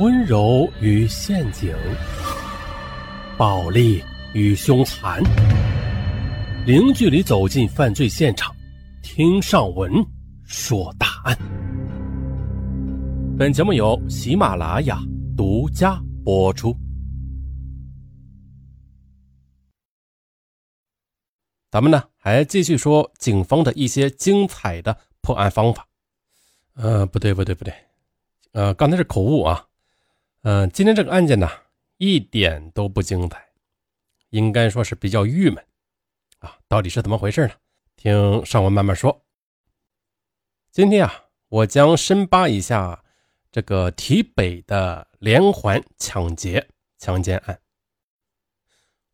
温柔与陷阱，暴力与凶残，零距离走进犯罪现场，听上文说大案。本节目由喜马拉雅独家播出。咱们呢，还继续说警方的一些精彩的破案方法。呃，不对，不对，不对，呃，刚才是口误啊。嗯，今天这个案件呢，一点都不精彩，应该说是比较郁闷啊。到底是怎么回事呢？听上文慢慢说。今天啊，我将深扒一下这个体北的连环抢劫强奸案。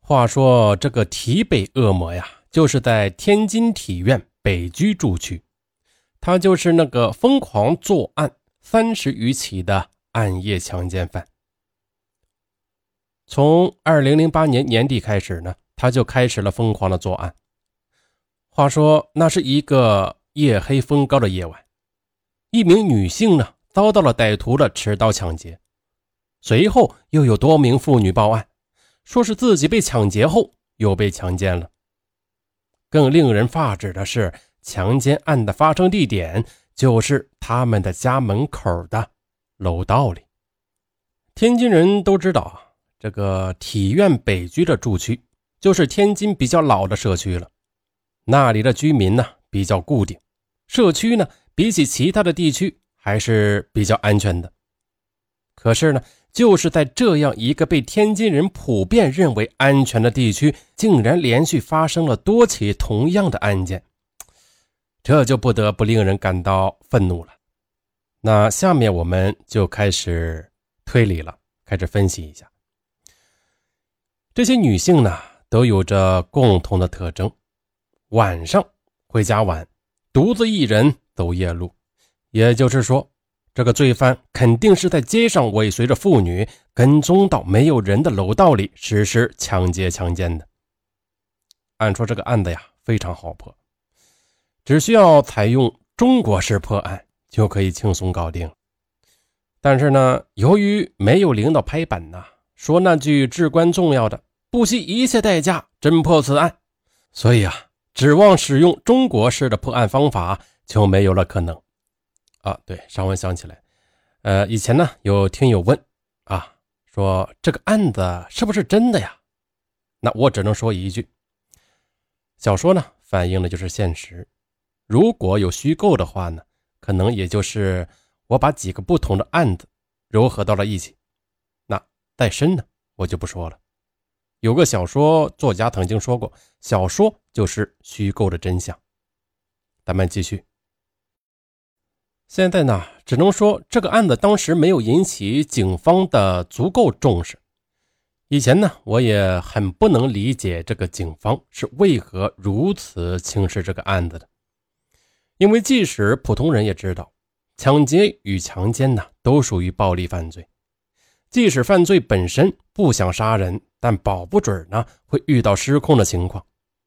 话说这个体北恶魔呀。就是在天津体院北居住区，他就是那个疯狂作案三十余起的暗夜强奸犯。从二零零八年年底开始呢，他就开始了疯狂的作案。话说，那是一个夜黑风高的夜晚，一名女性呢遭到了歹徒的持刀抢劫，随后又有多名妇女报案，说是自己被抢劫后又被强奸了。更令人发指的是，强奸案的发生地点就是他们的家门口的楼道里。天津人都知道啊，这个体院北居的住区就是天津比较老的社区了，那里的居民呢比较固定，社区呢比起其他的地区还是比较安全的。可是呢。就是在这样一个被天津人普遍认为安全的地区，竟然连续发生了多起同样的案件，这就不得不令人感到愤怒了。那下面我们就开始推理了，开始分析一下。这些女性呢，都有着共同的特征：晚上回家晚，独自一人走夜路，也就是说。这个罪犯肯定是在街上尾随着妇女，跟踪到没有人的楼道里实施抢劫强奸的。按说这个案子呀非常好破，只需要采用中国式破案就可以轻松搞定。但是呢，由于没有领导拍板呐，说那句至关重要的“不惜一切代价侦破此案”，所以啊，指望使用中国式的破案方法就没有了可能。啊，对，上文想起来，呃，以前呢有听友问啊，说这个案子是不是真的呀？那我只能说一句，小说呢反映的就是现实，如果有虚构的话呢，可能也就是我把几个不同的案子糅合到了一起，那再深呢我就不说了。有个小说作家曾经说过，小说就是虚构的真相。咱们继续。现在呢，只能说这个案子当时没有引起警方的足够重视。以前呢，我也很不能理解这个警方是为何如此轻视这个案子的。因为即使普通人也知道，抢劫与强奸呢都属于暴力犯罪。即使犯罪本身不想杀人，但保不准呢会遇到失控的情况。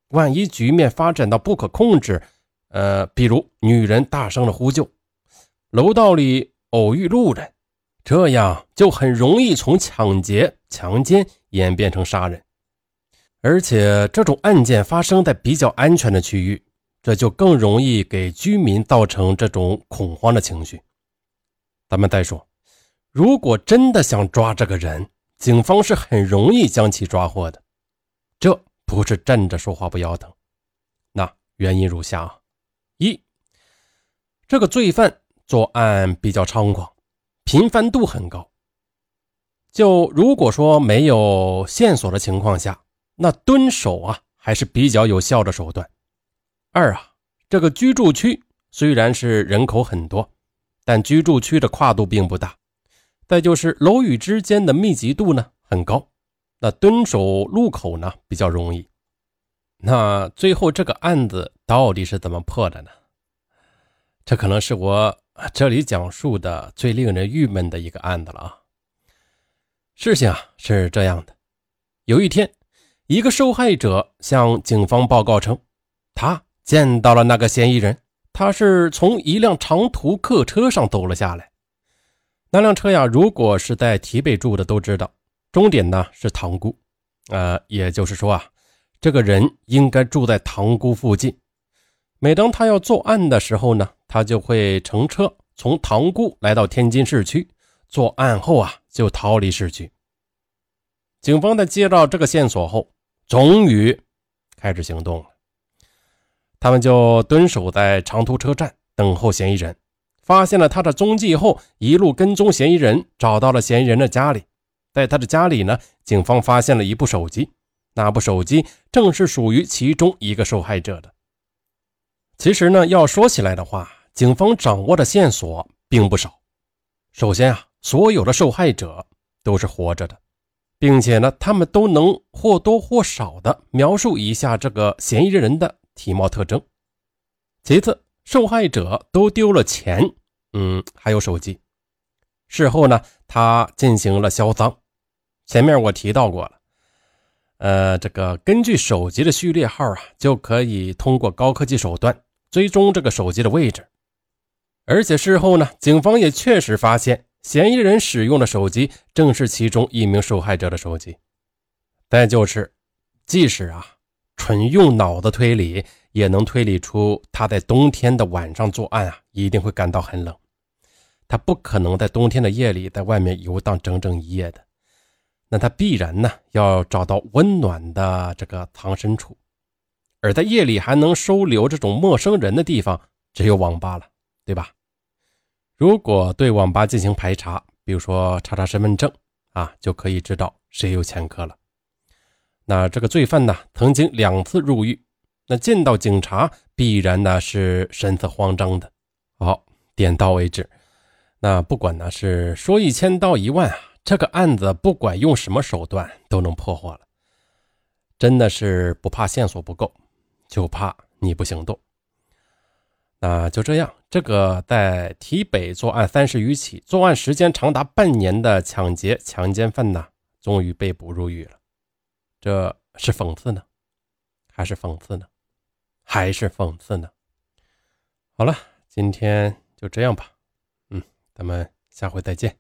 万一局面发展到不可控制，呃，比如女人大声的呼救。楼道里偶遇路人，这样就很容易从抢劫、强奸演变成杀人，而且这种案件发生在比较安全的区域，这就更容易给居民造成这种恐慌的情绪。咱们再说，如果真的想抓这个人，警方是很容易将其抓获的，这不是站着说话不腰疼。那原因如下：一，这个罪犯。作案比较猖狂，频繁度很高。就如果说没有线索的情况下，那蹲守啊还是比较有效的手段。二啊，这个居住区虽然是人口很多，但居住区的跨度并不大。再就是楼宇之间的密集度呢很高，那蹲守路口呢比较容易。那最后这个案子到底是怎么破的呢？这可能是我。这里讲述的最令人郁闷的一个案子了啊！事情啊是这样的：有一天，一个受害者向警方报告称，他见到了那个嫌疑人，他是从一辆长途客车上走了下来。那辆车呀，如果是在提北住的，都知道终点呢是塘沽，呃，也就是说啊，这个人应该住在塘沽附近。每当他要作案的时候呢，他就会乘车从塘沽来到天津市区，作案后啊就逃离市区。警方在接到这个线索后，终于开始行动了。他们就蹲守在长途车站等候嫌疑人。发现了他的踪迹后，一路跟踪嫌疑人，找到了嫌疑人的家里。在他的家里呢，警方发现了一部手机，那部手机正是属于其中一个受害者的。其实呢，要说起来的话，警方掌握的线索并不少。首先啊，所有的受害者都是活着的，并且呢，他们都能或多或少的描述一下这个嫌疑人的体貌特征。其次，受害者都丢了钱，嗯，还有手机。事后呢，他进行了销赃。前面我提到过了，呃，这个根据手机的序列号啊，就可以通过高科技手段追踪这个手机的位置。而且事后呢，警方也确实发现，嫌疑人使用的手机正是其中一名受害者的手机。再就是，即使啊，纯用脑子推理。也能推理出他在冬天的晚上作案啊，一定会感到很冷。他不可能在冬天的夜里在外面游荡整整一夜的，那他必然呢要找到温暖的这个藏身处。而在夜里还能收留这种陌生人的地方，只有网吧了，对吧？如果对网吧进行排查，比如说查查身份证啊，就可以知道谁有前科了。那这个罪犯呢，曾经两次入狱。那见到警察，必然呢是神色慌张的。好，点到为止。那不管呢是说一千道一万啊，这个案子不管用什么手段都能破获了。真的是不怕线索不够，就怕你不行动。那就这样，这个在提北作案三十余起、作案时间长达半年的抢劫强奸犯呢，终于被捕入狱了。这是讽刺呢，还是讽刺呢？还是讽刺呢。好了，今天就这样吧。嗯，咱们下回再见。